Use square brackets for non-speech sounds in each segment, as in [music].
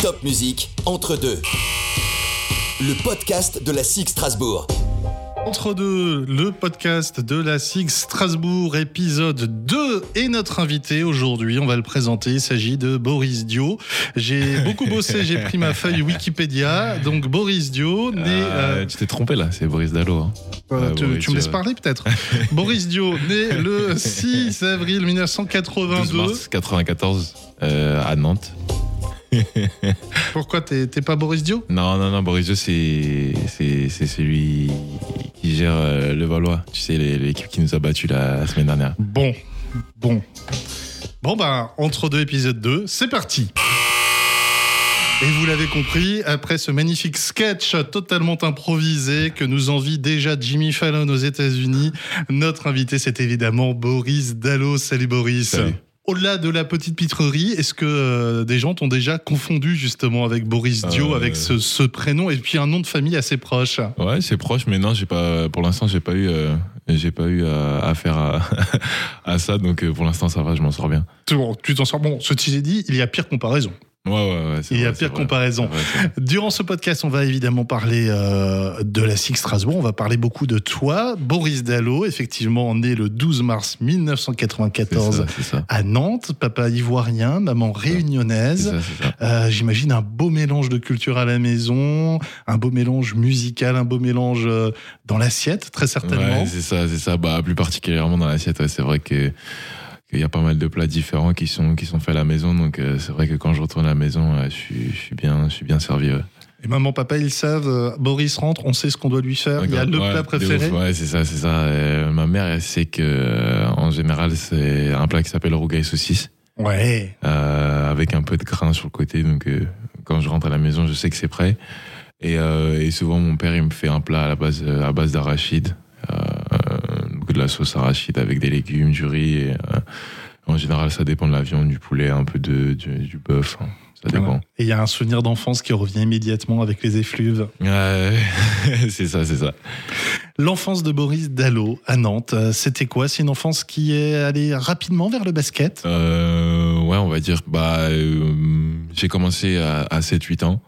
Top musique entre deux. Le podcast de la SIG Strasbourg. Entre deux, le podcast de la SIG Strasbourg, épisode 2. Et notre invité aujourd'hui, on va le présenter, il s'agit de Boris Dio. J'ai beaucoup bossé, j'ai pris ma feuille Wikipédia. Donc Boris Dio, né... Euh, euh, tu t'es trompé là, c'est Boris Dallo. Hein. euh, Ouais, tu, Boris tu me laisses parler peut-être [laughs] Boris Dio, né le 6 avril [laughs] 12 1982. mars 94 euh, à Nantes. [laughs] Pourquoi t'es pas Boris Dio Non, non, non, Boris Dio, c'est celui qui gère euh, le Valois. Tu sais, l'équipe qui nous a battus la, la semaine dernière. Bon, bon. Bon bah, entre deux épisodes 2, c'est parti et vous l'avez compris, après ce magnifique sketch totalement improvisé que nous envie déjà Jimmy Fallon aux États-Unis, notre invité c'est évidemment Boris Dallo. Salut Boris. Salut. Au-delà de la petite pitrerie, est-ce que euh, des gens t'ont déjà confondu justement avec Boris Dio, Euh, avec ce, ce prénom et puis un nom de famille assez proche? Ouais, c'est proche, mais non, j'ai pas. Pour l'instant, j'ai pas eu, euh, j'ai pas eu à, à [laughs] à, à ça, donc pour l'instant, ça va, je m'en sors bien. Bon, tu t'en sors. Bon, ceci dit, il y a pire comparaison. Ouais, ouais, ouais. Il y a pire vrai. comparaison. Vrai. Durant ce podcast, on va évidemment parler euh, de la SIG Strasbourg, on va parler beaucoup de toi, Boris Dallo, effectivement né le 12 mars C'est 1994 ça, c'est ça. à Nantes, papa ivoirien, maman réunionnaise. Euh, J'imagine un beau mélange de culture à la maison, un beau mélange musical, un beau mélange euh, dans l'assiette, très certainement. Ouais, c'est ça, c'est ça. Bah, plus particulièrement dans l'assiette, ouais, c'est vrai que qu'il y a pas mal de plats différents qui sont qui sont faits à la maison. Donc euh, c'est vrai que quand je retourne à la maison, ouais, je suis je suis bien je suis bien servi. Ouais. Et maman, papa, ils savent, euh, Boris rentre, on sait ce qu'on doit lui faire, il y a le Ouais, plat préféré. ouf, Ouais, c'est ça, c'est ça. Euh, ma mère, elle sait que euh, en général, c'est un plat qui s'appelle rougail saucisse. Ouais. euh, avec un peu de grain sur le côté. Donc, euh, quand je rentre à la maison, je sais que c'est prêt. Et, euh, et souvent, mon père, il me fait un plat à la base, euh, à base d'arachide, euh, beaucoup de la sauce arachide avec des légumes, du riz. Et, euh, en général, ça dépend de la viande, du poulet, un peu de, du, du bœuf. hein. Ça dépend. Et il y a un souvenir d'enfance qui revient immédiatement avec les effluves. Ouais, [laughs] c'est ça, c'est ça. L'enfance de Boris Dallo à Nantes, euh, c'était quoi? C'est une enfance qui est allée rapidement vers le basket? Euh, ouais, on va dire. Bah, euh, j'ai commencé à, à 7-8 ans.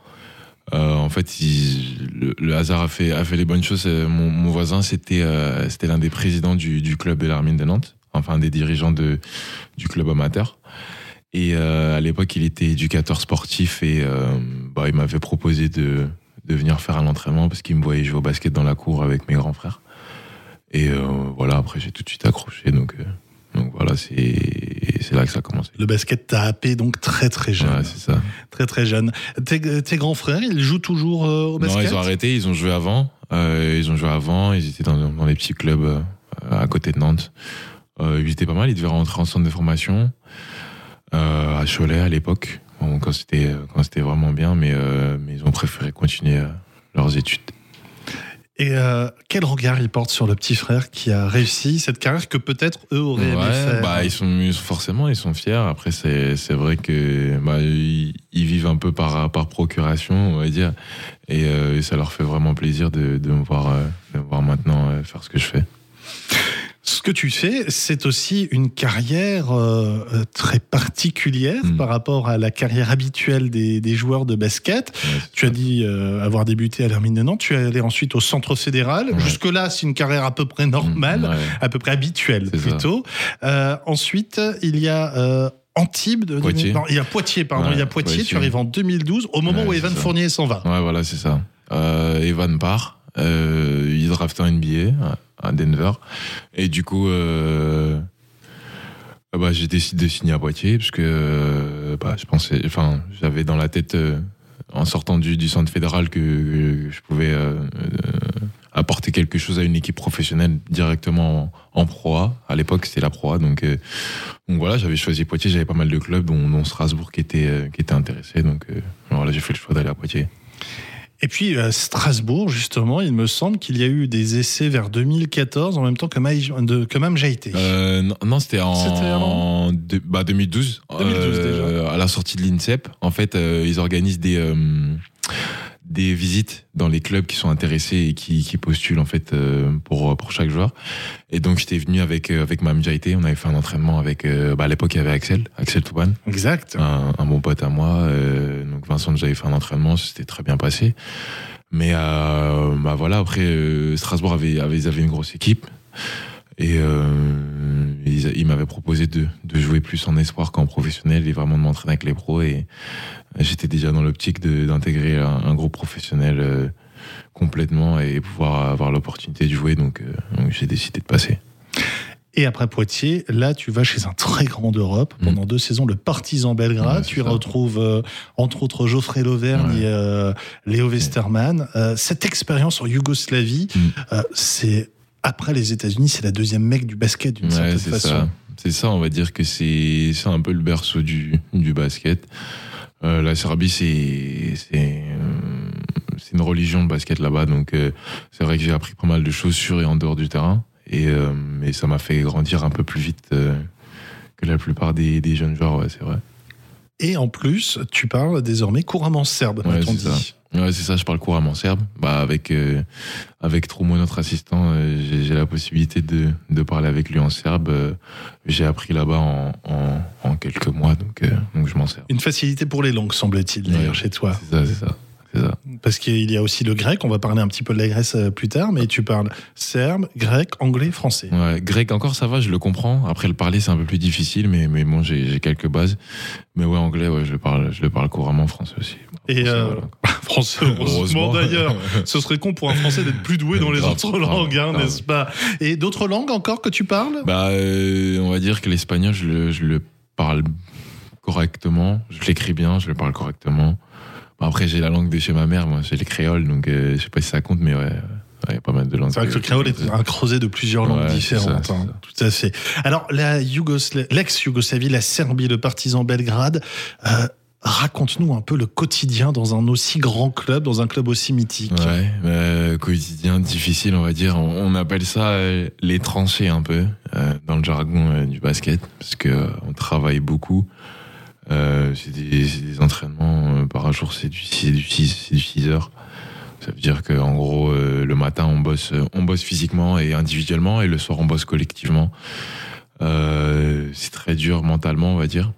Euh, fait, le, hasard a fait, les bonnes choses. Euh, Mon, voisin, c'était euh, c'était l'un des présidents du, club de l'Armine de Nantes, enfin des dirigeants du club amateur. Et euh, à l'époque, il était éducateur sportif et bah, il m'avait proposé de, venir faire un entraînement parce qu'il me voyait jouer au basket dans la cour avec mes grands frères. Et voilà, après, j'ai tout de suite accroché. Donc voilà, c'est c'est là que ça a commencé. Le basket t'a happé donc très très jeune. Ouais, c'est ça. très très jeune. Tes, tes grands frères, ils jouent toujours euh, au basket Non, ils ont arrêté, ils ont joué avant. Euh, ils ont joué avant, ils étaient dans, dans les petits clubs euh, à côté de Nantes. Ils étaient pas mal, ils devaient rentrer en centre de formation à Cholet à l'époque, bon, quand c'était vraiment bien, mais, mais ils ont préféré continuer leurs études. Et euh, quel regard ils portent sur le petit frère qui a réussi cette carrière que peut-être eux auraient aimé Ouais, faire? bah, ils sont, forcément, ils sont fiers. Après, c'est c'est vrai que bah, ils, ils vivent un peu par, par procuration, on va dire. Et, euh, et ça leur fait vraiment plaisir de, de me voir, euh, de me voir maintenant faire ce que je fais. Ce que tu fais, c'est aussi une carrière euh, euh, très particulière Mm. par rapport à la carrière habituelle des, des joueurs de basket. Ouais, Tu as dit euh, avoir débuté à l'Hermine de Nantes, tu es allé ensuite au Centre fédéral. Ouais. Jusque-là, c'est une carrière à peu près normale, Ouais. à peu près habituelle plutôt. Euh, ensuite, il y a Antibes. De, Poitiers. Non, il y a Poitiers, pardon. Il y a Poitiers, Poitiers. tu arrives en 2012, au moment où Evan ça. Fournier s'en va. Ouais, voilà, c'est ça. Evan part. Euh, il draft un NBA à, Denver. Et du coup, euh, euh, bah, j'ai décidé de signer à Poitiers parce que euh, bah, je pensais, enfin, j'avais dans la tête, euh, en sortant du, du centre fédéral, que, je pouvais euh, apporter quelque chose à une équipe professionnelle directement en, en Pro A. À l'époque, c'était la Pro A. Donc, euh, donc voilà, j'avais choisi Poitiers. J'avais pas mal de clubs, dont, Strasbourg, qui étaient, euh, qui étaient intéressés. Donc euh, voilà, j'ai fait le choix d'aller à Poitiers. Et puis euh, Strasbourg, justement, il me semble qu'il y a eu des essais vers 2014 en même temps que, Maï, de, que Mam Jaïté. Euh, non, non, c'était en C'était avant de- bah, 2012. 2012 Euh, À la sortie de l'INSEP, en fait, euh, ils organisent des, euh, des visites dans les clubs qui sont intéressés et qui, qui postulent en fait euh, pour pour chaque joueur. Et donc j'étais venu avec euh, avec Mam Jaité, on avait fait un entraînement avec euh, bah, à l'époque il y avait Axel, Axel Touban, Exact. un, un bon pote à moi. euh, donc Vincent j'avais fait un entraînement, c'était très bien passé. Mais euh, bah voilà après Strasbourg avait, avait ils avaient une grosse équipe et euh, ils, ils m'avaient proposé de, de jouer plus en espoir qu'en professionnel et vraiment de m'entraîner avec les pros et j'étais déjà dans l'optique d'intégrer un, un groupe professionnel euh, complètement et pouvoir avoir l'opportunité de jouer donc, euh, donc j'ai décidé de passer. Et après Poitiers, là, tu vas chez un très grand d'Europe pendant deux saisons, le Partizan Belgrade. Mm. Ouais, tu y retrouves, euh, entre autres, Geoffrey Lauvergne Ouais. et euh, Léo Westermann. Euh, cette expérience en Yougoslavie, Mm. c'est après les États-Unis, c'est la deuxième mec du basket d'une Ouais, certaine c'est façon. ça. C'est ça, on va dire que c'est c'est un peu le berceau du, du basket. Euh, la Serbie, c'est c'est euh, c'est une religion de basket là-bas, donc euh, c'est vrai que j'ai appris pas mal de choses sur et en dehors du terrain, et, euh, et ça m'a fait grandir un peu plus vite que la plupart des, des jeunes joueurs, ouais, c'est vrai. Et en plus, tu parles désormais couramment serbe, Ouais, c'est dit. Ouais, c'est ça, je parle couramment serbe. Bah, avec, euh, avec Troumo, notre assistant, euh, j'ai la possibilité de, de parler avec lui en serbe. Euh, j'ai appris là-bas en, en, en quelques mois, donc, euh, donc je m'en sers. Une facilité pour les langues, semble-t-il, d'ailleurs, Ouais. chez toi. C'est ça, c'est ça. Parce qu'il y a aussi le grec, on va parler un petit peu de la Grèce euh, plus tard, mais tu parles serbe, grec, anglais, français. Ouais, grec, encore ça va, je le comprends. Après, le parler, c'est un peu plus difficile, mais, mais bon, j'ai quelques bases. Mais ouais, anglais, ouais, je le parle, je le parle couramment, français aussi. Et Français, euh, voilà. [laughs] français, heureusement d'ailleurs. Ce serait con pour un français d'être plus doué dans les Grave, autres langues, hein, n'est-ce pas? Et d'autres langues encore que tu parles? Bah, euh, on va dire que l'espagnol, je le, je le parle correctement. Je l'écris bien, je le parle correctement. Bon, après, j'ai la langue de chez ma mère, moi, j'ai les créoles, donc euh, je sais pas si ça compte, mais ouais, il y a pas mal de langues. C'est vrai que le créole est un creuset de plusieurs langues Ouais, différentes. ça, hein, tout à fait. Alors, la Yougosla- l'ex-Yougoslavie, la Serbie, le partisan Belgrade, euh, raconte-nous un peu le quotidien dans un aussi grand club, dans un club aussi mythique. Ouais, euh, quotidien difficile, on va dire. On, on appelle ça euh, les tranchées un peu dans le jargon du basket, parce que euh, on travaille beaucoup. C'est des, entraînements par c'est du 6 du 6, c'est du 6 heures. Ça veut dire qu'en gros, euh, le matin, on bosse, on bosse physiquement et individuellement, et le soir, on bosse collectivement. Euh, c'est très dur mentalement, on va dire.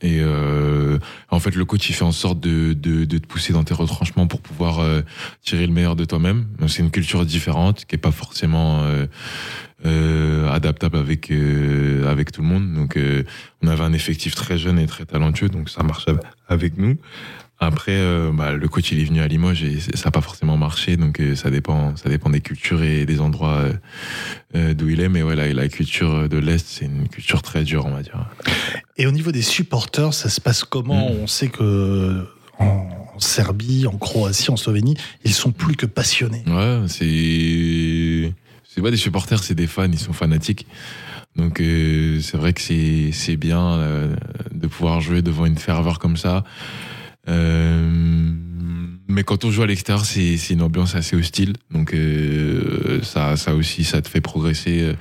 Et euh, en fait, le coach, il fait en sorte de, de, de te pousser dans tes retranchements pour pouvoir euh, tirer le meilleur de toi-même. Donc, c'est une culture différente qui est pas forcément euh, euh, adaptable avec euh, avec tout le monde. Donc, euh, on avait un effectif très jeune et très talentueux, donc ça marche av- avec nous. Après, euh, bah, le coach il est venu à Limoges et ça n'a pas forcément marché, donc euh, ça dépend, ça dépend des cultures et des endroits euh, d'où il est. Mais ouais, la, la culture de l'est, c'est une culture très dure, on va dire. Et au niveau des supporters, ça se passe comment Mm. On sait que en Serbie, en Croatie, en Slovénie, ils sont plus que passionnés. Ouais, c'est c'est pas des supporters, c'est des fans, ils sont fanatiques. Donc c'est vrai que c'est c'est bien de pouvoir jouer devant une ferveur comme ça. Euh, mais quand on joue à l'extérieur, c'est c'est une ambiance assez hostile. Donc euh, ça ça aussi ça te fait progresser euh,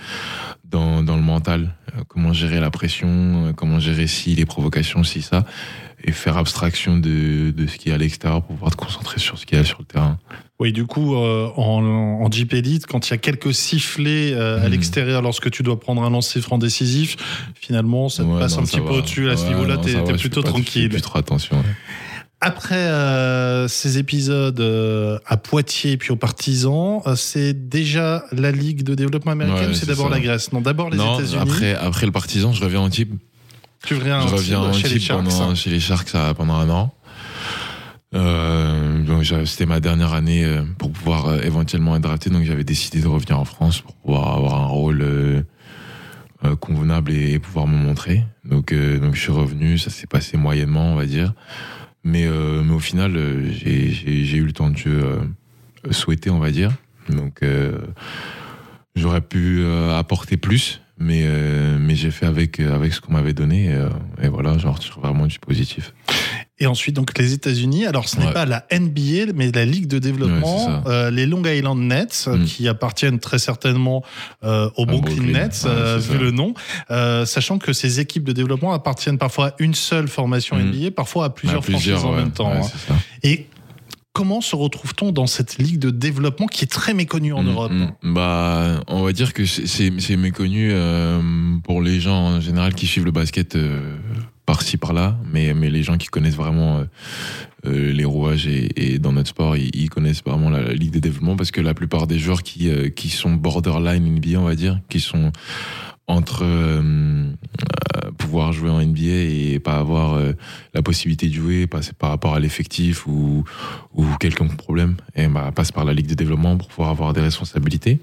dans dans le mental. Comment gérer la pression, comment gérer si les provocations, si ça, et faire abstraction de de ce qui est à l'extérieur pour pouvoir te concentrer sur ce qu'il y a sur le terrain. Oui, du coup, euh, en, en Jeep Elite, quand il y a quelques sifflets euh, à Mhm. l'extérieur lorsque tu dois prendre un lancer franc décisif, finalement, ça te Ouais, passe non, un petit peu au-dessus. À ce niveau-là, t'es plutôt tranquille. plus trop attention. ouais. Après euh, ces épisodes euh, à Poitiers et puis aux Partisans, euh, c'est déjà la Ligue de développement américaine Ouais, ou c'est d'abord la Grèce? Non, d'abord les États-Unis. après, après le partisan, je reviens en type. tu reviens, je en reviens en chez les Sharks. pendant, hein. chez les Sharks pendant un an. Donc c'était ma dernière année pour pouvoir éventuellement être drafté, donc j'avais décidé de revenir en France pour pouvoir avoir un rôle convenable et, et pouvoir me montrer. Donc, donc je suis revenu, ça s'est passé moyennement, on va dire. Mais, euh, mais au final, euh, j'ai- eu le temps de jeu euh, souhaité, on va dire. Donc j'aurais pu apporter plus, mais, mais j'ai fait avec, avec ce qu'on m'avait donné. Et, et voilà, retire vraiment du positif. Et ensuite, donc les États-Unis. Alors, ce n'est Ouais. pas la NBA, mais la Ligue de développement, euh, les Long Island Nets, euh, Mm. qui appartiennent très certainement euh, au Brooklyn, Brooklyn, Nets, ouais, euh, vu ça. le nom, sachant que ces équipes de développement appartiennent parfois à une seule formation Mm. NBA, parfois à plusieurs, À plusieurs, franchises en même temps. hein. Et comment se retrouve-t-on dans cette ligue de développement qui est très méconnue en Mm, Europe. Bah, on va dire que c'est- méconnu euh, pour les gens en général qui suivent le basket euh, par-ci par-là, mais mais les gens qui connaissent vraiment euh, euh, les rouages et, et dans notre sport, ils, ils connaissent vraiment la, la ligue de développement parce que la plupart des joueurs qui euh, qui sont borderline NBA, on va dire, qui sont entre euh, pouvoir jouer en NBA et pas avoir euh, la possibilité de jouer par rapport à l'effectif ou, ou quelconque problème et bah, passe par la ligue de développement pour pouvoir avoir des responsabilités.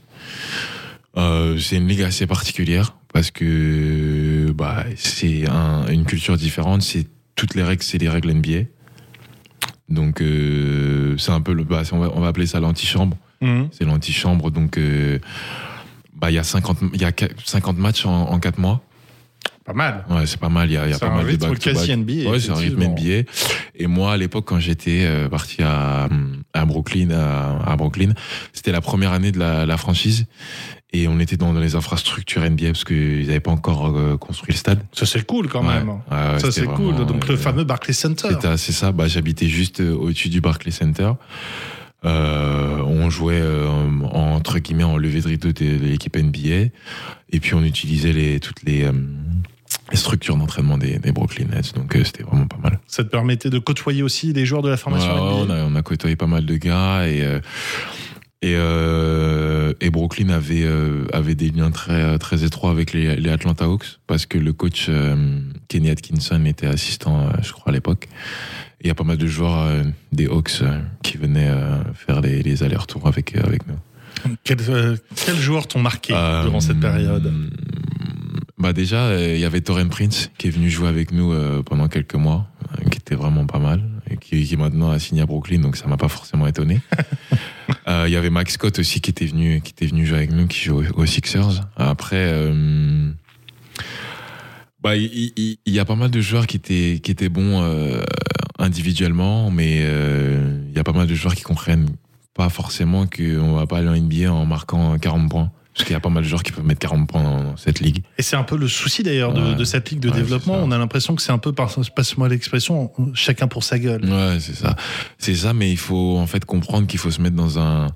Euh, c'est une ligue assez particulière parce que bah, c'est un- une culture différente. C'est toutes les règles, c'est les règles NBA. Donc euh, c'est un peu le, bah, on va, on va appeler ça l'antichambre. Mhm. C'est l'antichambre. Donc euh, bah, il y a 50 il y a 50 matchs en, en 4 mois. Pas mal. Ouais, c'est pas mal. Il y a, y a pas un mal de rythme back-to-back. quasi NBA. Ouais, c'est un rythme. NBA. Et moi, à l'époque, quand j'étais euh, parti à, à Brooklyn, à, à Brooklyn, c'était la première année de la, la franchise. Et on était dans, dans les infrastructures NBA parce qu'ils n'avaient pas encore euh, construit le stade. Ça, c'est cool quand Ouais. même. Ouais, Ça, c'est cool. Donc, le euh, fameux Barclays Center. C'est ça. Bah, J'habitais juste euh, au-dessus du Barclays Center. Euh, on jouait euh, en- entre guillemets en levée de rideau de, l'équipe NBA. Et puis on utilisait les, toutes les, euh, les structures d'entraînement des, des Brooklyn Nets. Donc c'était vraiment pas mal. Ça te permettait de côtoyer aussi les joueurs de la formation Ouais, NBA. on, a, on a côtoyé pas mal de gars et et, euh, et Brooklyn avait euh, avait des liens très très étroits avec les, les Atlanta Hawks parce que le coach euh, Kenny Atkinson était assistant, je crois à l'époque. Il y a pas mal de joueurs des Hawks qui venaient faire les, les allers-retours avec avec nous. Quels joueurs t'ont marqué durant cette période? Bah déjà, euh, il y avait Torren Prince qui est venu jouer avec nous euh, pendant quelques mois, euh, qui était vraiment pas mal, qui, qui maintenant a signé à Brooklyn, donc ça m'a pas forcément étonné. [laughs] Euh, Il y avait Max Scott aussi qui était venu, qui était venu jouer avec nous, qui joue aux, aux Sixers. Après, euh, bah il y, a pas mal de joueurs qui étaient qui étaient bons euh, individuellement, mais il y a pas mal de joueurs qui comprennent pas forcément qu'on va pas aller en NBA en marquant 40 points. Parce qu'il y a pas mal de joueurs qui peuvent mettre 40 points dans, cette ligue. Et c'est un peu le souci d'ailleurs de, Ouais. de cette ligue de Ouais, développement. On a l'impression que c'est un peu, passe-moi l'expression, chacun pour sa gueule. Ouais, c'est ça. C'est ça, mais il faut en fait comprendre qu'il faut se mettre dans un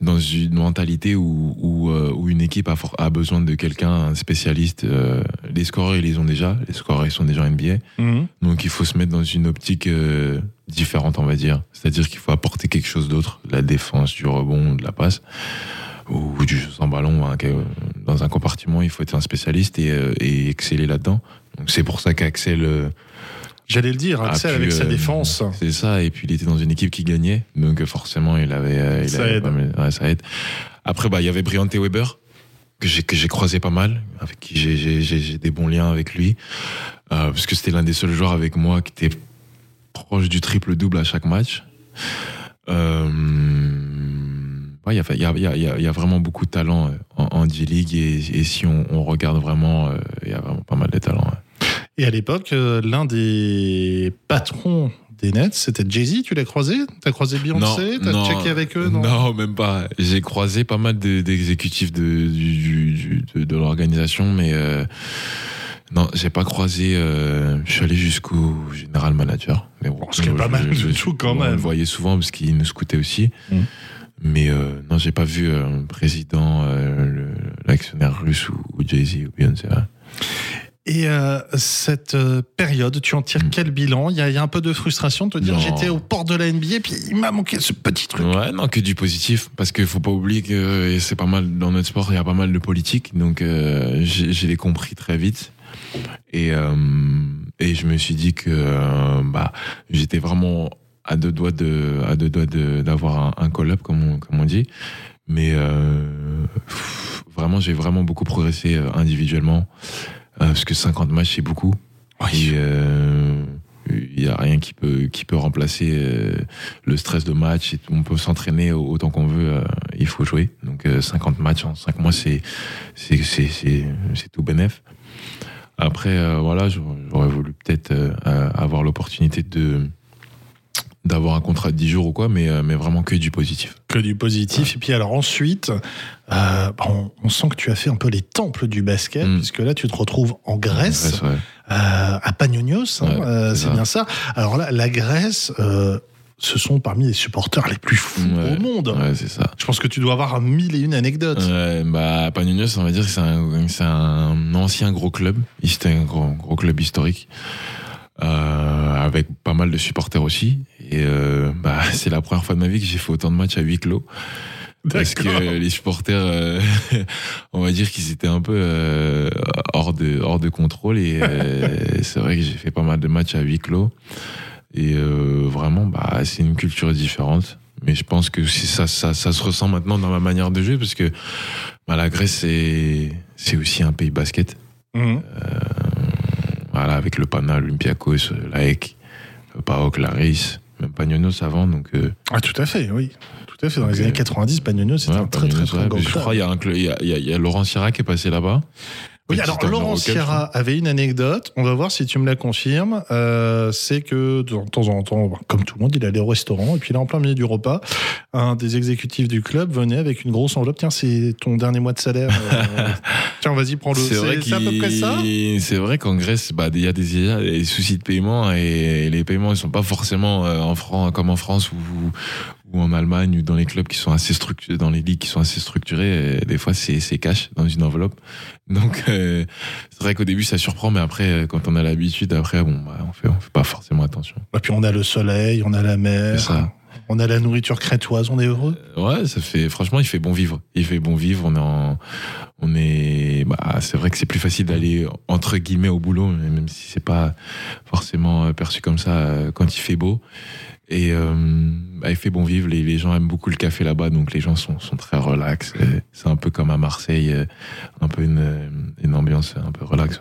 dans une mentalité où, où, euh, où une équipe a, for- a besoin de quelqu'un, un spécialiste. euh, les scoreurs, ils les ont déjà. Les scoreurs, ils sont déjà NBA. Mhm. Donc il faut se mettre dans une optique euh, différente, on va dire. C'est-à-dire qu'il faut apporter quelque chose d'autre, la défense, du rebond, de la passe, ou du jeu sans ballon. hein, dans un compartiment, il faut être un spécialiste et, euh, et exceller là-dedans. Donc c'est pour ça qu'Axel euh, J'allais le dire, Axel pu, avec sa euh, défense. C'est ça, et puis il était dans une équipe qui gagnait, donc forcément il avait, il Ça avait aide. pas mal- ouais, ça aide. Après, bah il y avait Briante Weber que j'ai croisé pas mal, avec qui j'ai- des bons liens avec lui, euh, parce que c'était l'un des seuls joueurs avec moi qui était proche du triple double à chaque match. Euh, ouais, Il y, a, y, y, y vraiment beaucoup de talent euh, en, en D-League et, et si on, on regarde vraiment, euh, il y a vraiment pas mal de talent. ouais. Et à l'époque, euh, l'un des patrons des Nets, c'était Jay-Z. Tu l'as croisé? T'as croisé Beyoncé? T'as checké avec eux non, même pas. J'ai croisé pas mal de- d'exécutifs de, de, de l'organisation, mais euh, non, j'ai pas croisé. euh, je suis allé jusqu'au général manager. Mais bon, Ce qui est pas mal du tout, quand on même. le voyait souvent parce qu'il nous scoutait aussi. Mm. Mais euh, non, j'ai pas vu euh, le président, euh, l'actionnaire russe ou, ou Jay-Z ou Beyoncé. ouais. Et euh, cette euh, période, tu en tires Mm. quel bilan? Il y, a- il y a un peu de frustration de te dire j'étais au port de la NBA, puis il m'a manqué ce petit truc. Ouais, non, que du positif. Parce qu'il faut pas oublier que c'est pas mal, dans notre sport, il y a pas mal de politique. Donc, j'ai je l'ai compris très vite. Et, et je me suis dit que bah, j'étais vraiment à deux doigts de, à deux doigts de, d'avoir un, un call-up, comme on, comme on dit. Mais euh, pff, vraiment, j'ai vraiment beaucoup progressé euh, individuellement. Euh, parce que 50 matchs, c'est beaucoup. Et, euh, il n'y a rien qui peut, qui peut remplacer euh, le stress de match. Et on peut s'entraîner autant qu'on veut, euh, il faut jouer. Donc euh, 50 matchs en 5 mois, c'est c'est c'est c'est c'est tout bénef. Après, euh, voilà, j'aurais voulu peut-être euh, euh, avoir l'opportunité de d'avoir un contrat de 10 jours ou quoi, mais, euh, mais vraiment que du positif. Que du positif. Et puis alors ensuite, euh, on, on sent que tu as fait un peu les temples du basket, Mm. puisque là tu te retrouves en Grèce, Grèce, ouais. euh, à Panionios, hein, euh, c'est bien ça. Alors là, la Grèce, ce sont parmi les supporters les plus fous Ouais. au monde. Ouais, c'est ça. Je pense que tu dois avoir mille et une anecdotes. Ouais, bah, Panionios, on va dire que c'est un, un ancien gros club. C'était un gros, gros club historique. Euh, avec pas mal de supporters aussi. Et euh, bah, [laughs] c'est la première fois de ma vie que j'ai fait autant de matchs à huis clos. Parce que les supporters, euh, [laughs] on va dire qu'ils étaient un peu euh, hors, de, hors de contrôle. Et euh, [laughs] c'est vrai que j'ai fait pas mal de matchs à huis clos. Et vraiment, bah, c'est une culture différente. Mais je pense que ça, ça, ça se ressent maintenant dans ma manière de jouer, parce que bah, la Grèce, c'est c'est aussi un pays basket. Mhm. Voilà, avec le Pana, l'Olympiakos, l'AEC, le PAOK, l'Aris, même Pagnonos avant. Donc, euh, Ah, tout à fait, oui. Tout à fait. Dans les années 90, Pagnonio, c'était ouais, un très, très, Pagnonos, très ouais, grand je crois qu'il y a un y y Laurent Sierra qui est passé là-bas. Oui, alors Laurent Sierra avait une anecdote, on va voir si tu me la confirmes. Euh, c'est que de temps en temps, bon, comme tout le monde, il allait au restaurant et puis là, en plein milieu du repas, un des exécutifs du club venait avec une grosse enveloppe. Tiens, c'est ton dernier mois de salaire. euh, [laughs] tiens, vas-y, prends-le. C'est vrai C'est c'est à peu près ça? qu'il- C'est vrai qu'en Grèce, bah, il y a des, il y a des soucis de paiement et les paiements ne sont pas forcément euh, en francs comme en France ou, ou en Allemagne ou dans les clubs qui sont assez structurés, dans les ligues qui sont assez structurées. et des fois, c'est c'est cash dans une enveloppe. [laughs] Donc, euh, c'est vrai qu'au début, ça surprend, mais après, euh, quand on a l'habitude, après, bon, bah, on fait, on fait pas forcément attention. Et puis on a le soleil, on a la mer, C'est ça. On a la nourriture crétoise, on est heureux. Ouais, ça fait. Franchement, il fait bon vivre. Il fait bon vivre. On est. En, on est. Bah, c'est vrai que c'est plus facile d'aller entre guillemets au boulot, même si c'est pas forcément euh, perçu comme ça euh, quand il fait beau. Et euh, bah, il fait bon vivre. Les, les gens aiment beaucoup le café là-bas, donc les gens sont, sont très relax. Euh, C'est un peu comme à Marseille, euh, un peu une, une ambiance un peu relax.